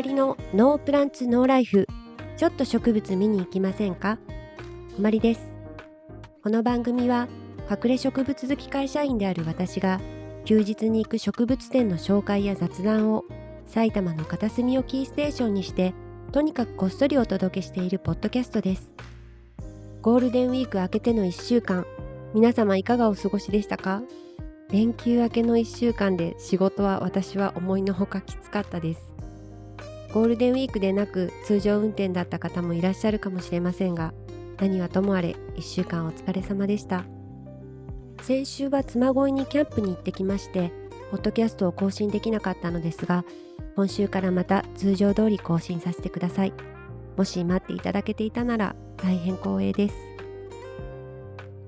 まりのノープランツノーライフちょっと植物見に行きませんか？こまりです。この番組は隠れ植物好き会社員である私が休日に行く植物店の紹介や雑談を埼玉の片隅をキーステーションにしてとにかくこっそりお届けしているポッドキャストです。ゴールデンウィーク明けての1週間皆様いかがお過ごしでしたか？連休明けの1週間で仕事は私は思いのほかきつかったです。ゴールデンウィークでなく通常運転だった方もいらっしゃるかもしれませんが何はともあれ1週間お疲れ様でした。先週は妻恋にキャンプに行ってきましてポッドキャストを更新できなかったのですが今週からまた通常通り更新させてください。もし待っていただけていたなら大変光栄です。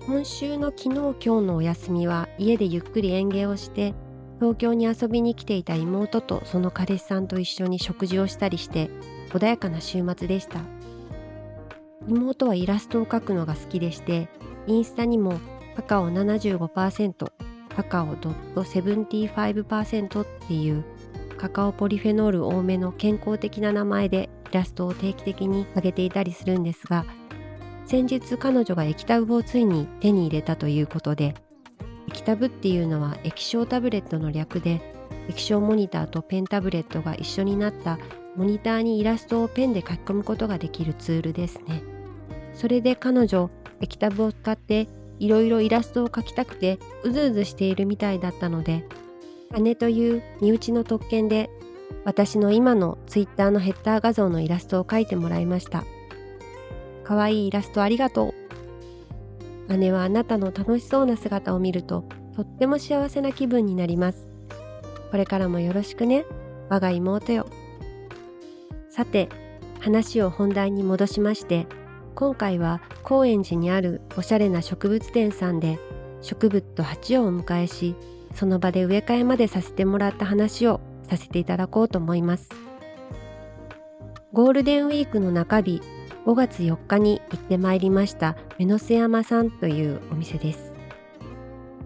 今週の昨日今日のお休みは家でゆっくり園芸をして東京に遊びに来ていた妹とその彼氏さんと一緒に食事をしたりして穏やかな週末でした。妹はイラストを描くのが好きでしてインスタにもカカオ75%カカオ .75% っていうカカオポリフェノール多めの健康的な名前でイラストを定期的に上げていたりするんですが先日彼女が液タブをついに手に入れたということで液タブっていうのは液晶タブレットの略で液晶モニターとペンタブレットが一緒になったモニターにイラストをペンで書き込むことができるツールですね。それで彼女液タブを使っていろいろイラストを描きたくてうずうずしているみたいだったので姉という身内の特権で私の今の Twitter のヘッダー画像のイラストを描いてもらいました。かわいいイラストありがとう姉はあなたの楽しそうな姿を見るととっても幸せな気分になります。これからもよろしくね、我が妹よ。さて、話を本題に戻しまして、今回は高円寺にあるおしゃれな植物店さんで植物と鉢をお迎えし、その場で植え替えまでさせてもらった話をさせていただこうと思います。ゴールデンウィークの中日、5月4日に行ってまいりました目の瀬山さんというお店です。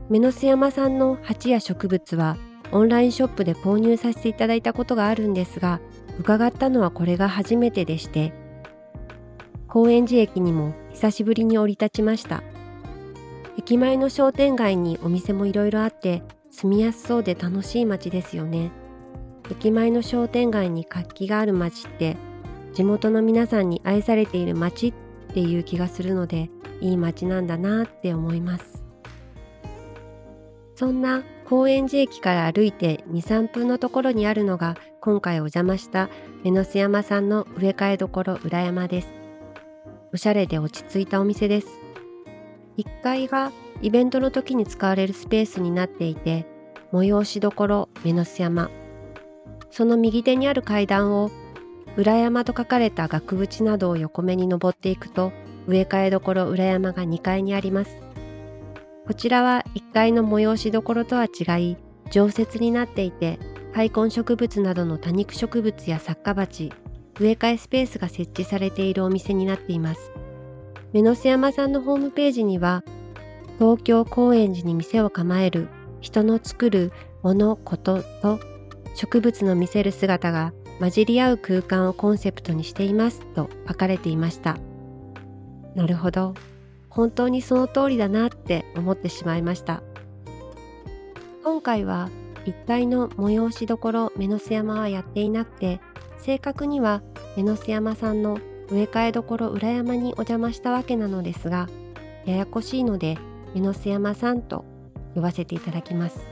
目の瀬山さんの鉢や植物はオンラインショップで購入させていただいたことがあるんですが伺ったのはこれが初めてでして高円寺駅にも久しぶりに降り立ちました駅前の商店街にお店もいろいろあって住みやすそうで楽しい街ですよね駅前の商店街に活気がある街って地元の皆さんに愛されている街っていう気がするのでいい街なんだなって思います。そんな高円寺駅から歩いて23分のところにあるのが今回お邪魔した目の瀬山さんの植え替えどころ裏山です。おしゃれで落ち着いたお店です。1階がイベントの時に使われるスペースになっていて催しどころ目の瀬山。その右手にある階段を裏山と書かれた額縁などを横目に登っていくと植え替えどころ裏山が2階にあります。こちらは1階の催しどころとは違い常設になっていて開墾植物などの多肉植物や作家鉢植え替えスペースが設置されているお店になっています。目の瀬山さんのホームページには東京高円寺に店を構える人の作るものことと植物の見せる姿が混じり合う空間をコンセプトにしていますと書かれていました。なるほど。本当にその通りだなって思ってしまいました。今回は一体の催しどころ目の瀬山はやっていなくて正確には目の瀬山さんの植え替えどころ裏山にお邪魔したわけなのですがややこしいので目の瀬山さんと呼ばせていただきます。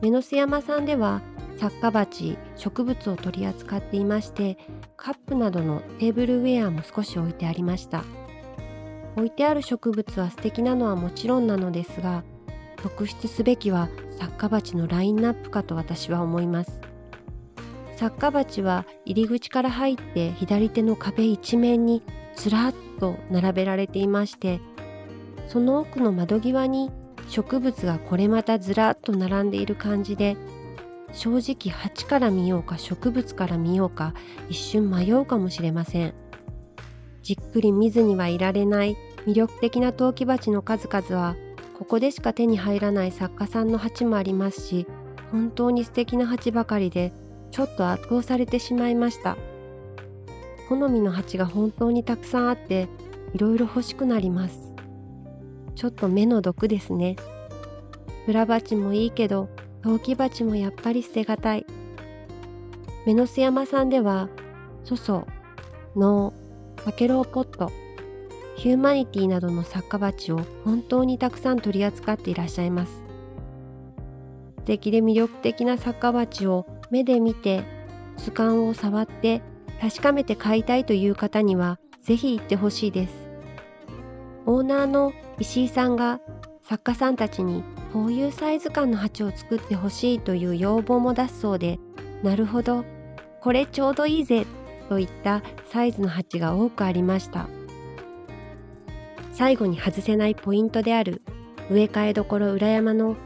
目の瀬山さんでは作家鉢植物を取り扱っていましてカップなどのテーブルウェアも少し置いてありました。置いてある植物は素敵なのはもちろんなのですが特筆すべきは作家鉢のラインナップかと私は思います。作家鉢は入り口から入って左手の壁一面にずらっと並べられていましてその奥の窓際に植物がこれまたずらっと並んでいる感じで正直鉢から見ようか植物から見ようか一瞬迷うかもしれません。じっくり見ずにはいられない魅力的な陶器鉢の数々はここでしか手に入らない作家さんの鉢もありますし本当に素敵な鉢ばかりでちょっと圧倒されてしまいました。好みの鉢が本当にたくさんあっていろいろ欲しくなります。ちょっと目の毒ですね。裏鉢もいいけど陶器鉢もやっぱり捨てがたい。目の巣山さんでは粗相能バケローポットヒューマニティなどの作家鉢を本当にたくさん取り扱っていらっしゃいます。素敵で魅力的な作家鉢を目で見て図鑑を触って確かめて買いたいという方にはぜひ行ってほしいです。オーナーの石井さんが作家さんたちにこういうサイズ感の鉢を作ってほしいという要望も出すそうでなるほどこれちょうどいいぜといったサイズの鉢が多くありました。最後に外せないポイントである植え替えどころ裏山の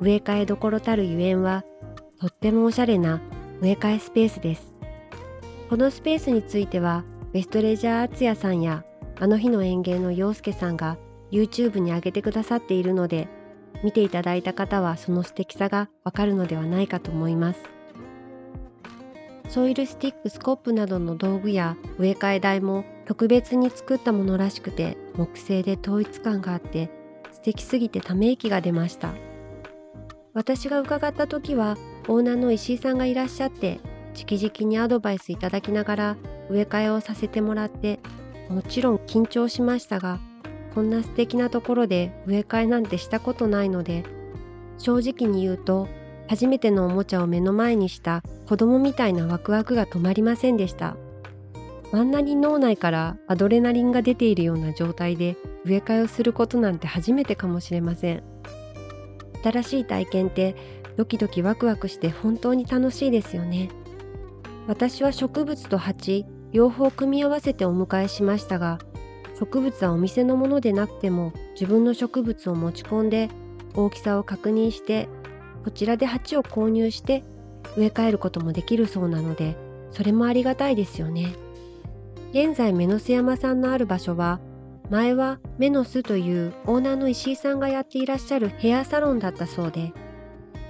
植え替えどころたるゆえんはとってもおしゃれな植え替えスペースです。このスペースについてはベストレジャー敦也さんやあの日の園芸の陽介さんが YouTube に上げてくださっているので見ていただいた方はその素敵さがわかるのではないかと思います。ソイルスティックスコップなどの道具や植え替え台も特別に作ったものらしくて木製で統一感があって素敵すぎてため息が出ました。私が伺った時はオーナーの石井さんがいらっしゃって直々にアドバイスいただきながら植え替えをさせてもらってもちろん緊張しましたがこんな素敵なところで植え替えなんてしたことないので。正直に言うと初めてのおもちゃを目の前にした子供みたいなワクワクが止まりませんでした。あんなに脳内からアドレナリンが出ているような状態で植え替えをすることなんて初めてかもしれません。新しい体験ってドキドキワクワクして本当に楽しいですよね。私は植物と鉢両方組み合わせてお迎えしましたが植物はお店のものでなくても自分の植物を持ち込んで大きさを確認してこちらで鉢を購入して植え替えることもできるそうなのでそれもありがたいですよね。現在目の巣山さんのある場所は前はメノスというオーナーの石井さんがやっていらっしゃるヘアサロンだったそうで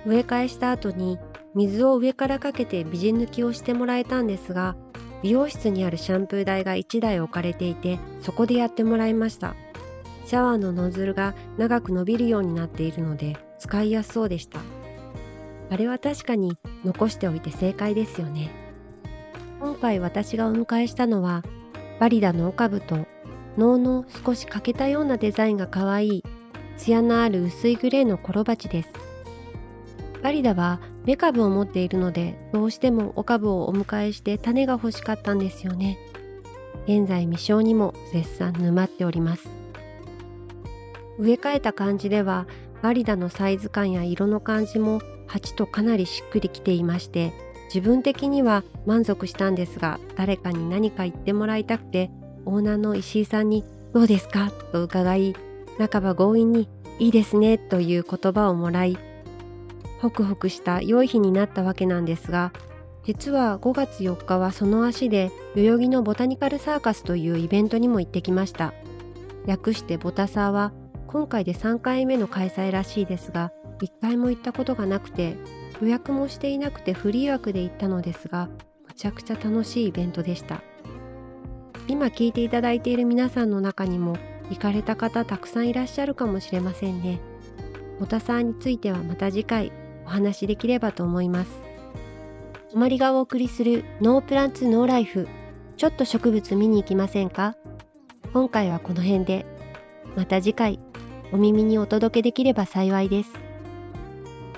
植え替えした後に水を上からかけて美人抜きをしてもらえたんですが美容室にあるシャンプー台が1台置かれていてそこでやってもらいました。シャワーのノズルが長く伸びるようになっているので使いやすそうでした。あれは確かに残しておいて正解ですよね。今回私がお迎えしたのはバリダのオカブと能の少し欠けたようなデザインが可愛い艶のある薄いグレーのコロバチです。バリダは芽株を持っているのでどうしてもお株をお迎えして種が欲しかったんですよね現在未生にも絶賛沼っております植え替えた感じではバリダのサイズ感や色の感じも鉢とかなりしっくりきていまして自分的には満足したんですが誰かに何か言ってもらいたくてオーナーの石井さんに「どうですか?」と伺い半ば強引に「いいですね」という言葉をもらいホクホクした良い日になったわけなんですが実は5月4日はその足で代々木のボタニカルサーカスというイベントにも行ってきました。略してボタサーは今回で3回目の開催らしいですが1回も行ったことがなくて予約もしていなくてフリー枠で行ったのですがむちゃくちゃ楽しいイベントでした。今聞いていただいている皆さんの中にも行かれた方たくさんいらっしゃるかもしれませんね。ボタサーについてはまた次回。話しできればと思います。泊まりがお送りするノープランツノーライフちょっと植物見に行きませんか？今回はこの辺でまた次回お耳にお届けできれば幸いです。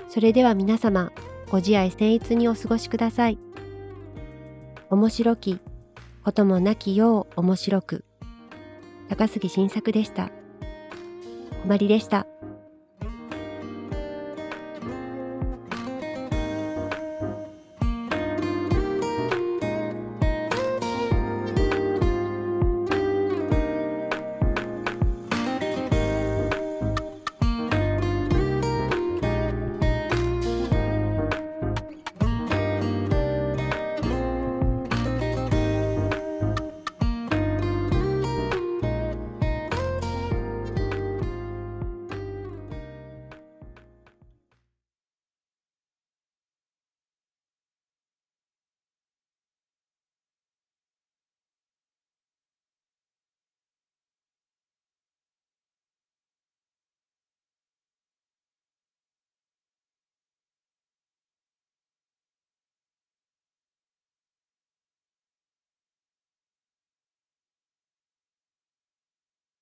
それでは皆様ご自愛僭越にお過ごしください。面白きこともなきよう面白く高杉晋作でした。こまりでした。